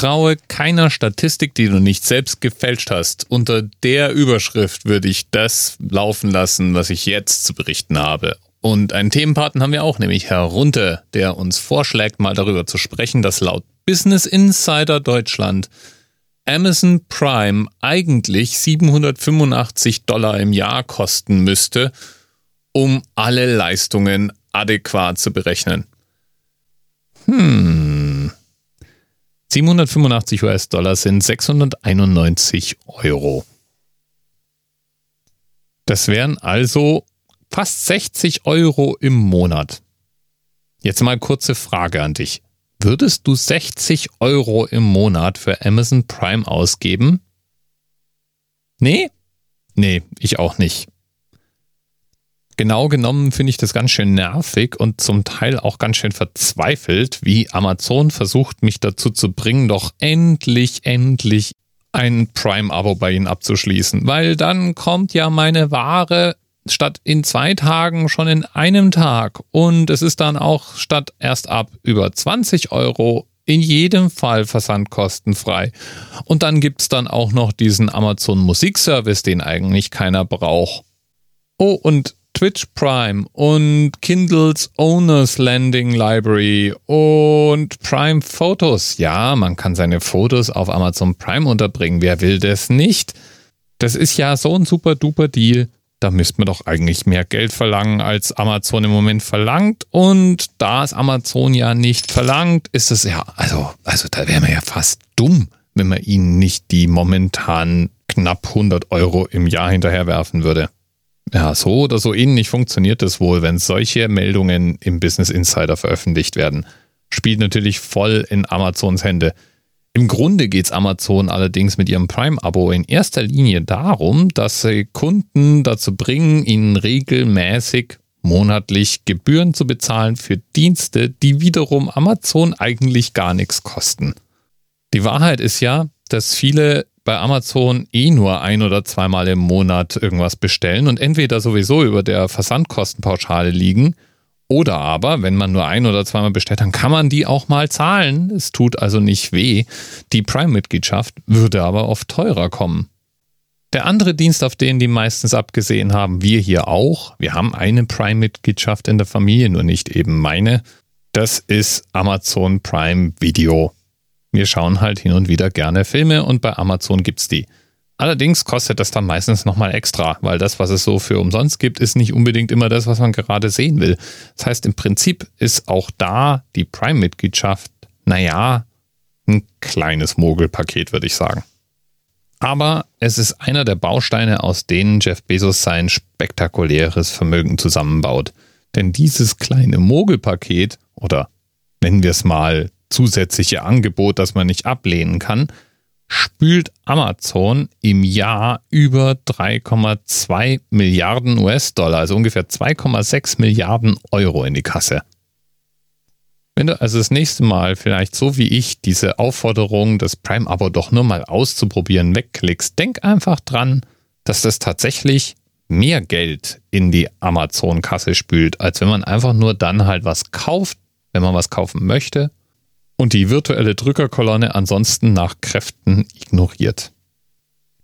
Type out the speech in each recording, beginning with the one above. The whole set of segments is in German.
traue keiner Statistik, die du nicht selbst gefälscht hast. Unter der Überschrift würde ich das laufen lassen, was ich jetzt zu berichten habe. Und einen Themenpartner haben wir auch, nämlich Herr Runte, der uns vorschlägt, mal darüber zu sprechen, dass laut Business Insider Deutschland Amazon Prime eigentlich 785 Dollar im Jahr kosten müsste, um alle Leistungen adäquat zu berechnen. Hm. 785 US-Dollar sind 691 Euro. Das wären also fast 60 Euro im Monat. Jetzt mal kurze Frage an dich. Würdest du 60 Euro im Monat für Amazon Prime ausgeben? Nee? Nee, ich auch nicht. Genau genommen finde ich das ganz schön nervig und zum Teil auch ganz schön verzweifelt, wie Amazon versucht, mich dazu zu bringen, doch endlich, endlich ein Prime-Abo bei ihnen abzuschließen, weil dann kommt ja meine Ware statt in zwei Tagen schon in einem Tag. Und es ist dann auch statt erst ab über 20 Euro in jedem Fall versandkostenfrei. Und dann gibt es dann auch noch diesen Amazon Musikservice, den eigentlich keiner braucht. Oh, und Twitch Prime und Kindles Owners Landing Library und Prime Photos. Ja, man kann seine Fotos auf Amazon Prime unterbringen. Wer will das nicht? Das ist ja so ein super duper Deal da müsste man doch eigentlich mehr Geld verlangen, als Amazon im Moment verlangt. Und da es Amazon ja nicht verlangt, ist es ja, also, also da wäre man ja fast dumm, wenn man ihnen nicht die momentan knapp 100 Euro im Jahr hinterherwerfen würde. Ja, so oder so ähnlich funktioniert es wohl, wenn solche Meldungen im Business Insider veröffentlicht werden. Spielt natürlich voll in Amazons Hände. Im Grunde geht es Amazon allerdings mit ihrem Prime-Abo in erster Linie darum, dass sie Kunden dazu bringen, ihnen regelmäßig monatlich Gebühren zu bezahlen für Dienste, die wiederum Amazon eigentlich gar nichts kosten. Die Wahrheit ist ja, dass viele bei Amazon eh nur ein oder zweimal im Monat irgendwas bestellen und entweder sowieso über der Versandkostenpauschale liegen oder aber, wenn man nur ein oder zweimal bestellt, dann kann man die auch mal zahlen. Es tut also nicht weh. Die Prime-Mitgliedschaft würde aber oft teurer kommen. Der andere Dienst, auf den die meistens abgesehen haben, wir hier auch, wir haben eine Prime-Mitgliedschaft in der Familie, nur nicht eben meine, das ist Amazon Prime Video. Wir schauen halt hin und wieder gerne Filme und bei Amazon gibt's die. Allerdings kostet das dann meistens nochmal extra, weil das, was es so für umsonst gibt, ist nicht unbedingt immer das, was man gerade sehen will. Das heißt, im Prinzip ist auch da die Prime-Mitgliedschaft, naja, ein kleines Mogelpaket, würde ich sagen. Aber es ist einer der Bausteine, aus denen Jeff Bezos sein spektakuläres Vermögen zusammenbaut. Denn dieses kleine Mogelpaket oder nennen wir es mal zusätzliche Angebot, das man nicht ablehnen kann, spült Amazon im Jahr über 3,2 Milliarden US-Dollar, also ungefähr 2,6 Milliarden Euro in die Kasse. Wenn du also das nächste Mal vielleicht so wie ich diese Aufforderung, das Prime-Abo doch nur mal auszuprobieren, wegklickst, denk einfach dran, dass das tatsächlich mehr Geld in die Amazon-Kasse spült, als wenn man einfach nur dann halt was kauft, wenn man was kaufen möchte und die virtuelle Drückerkolonne ansonsten nach Kräften ignoriert.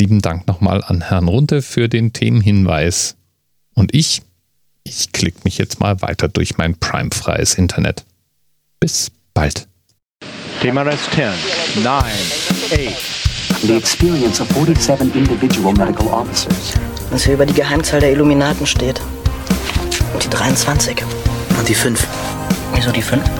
Lieben Dank nochmal an Herrn Runte für den Themenhinweis. Und ich, ich klicke mich jetzt mal weiter durch mein Prime-freies Internet. Bis bald. Thema Rest 10, 9, 8. The experience of 47 individual medical officers. Was hier über die Geheimzahl der Illuminaten steht. Und die 23. Und die 5. Wieso die 5?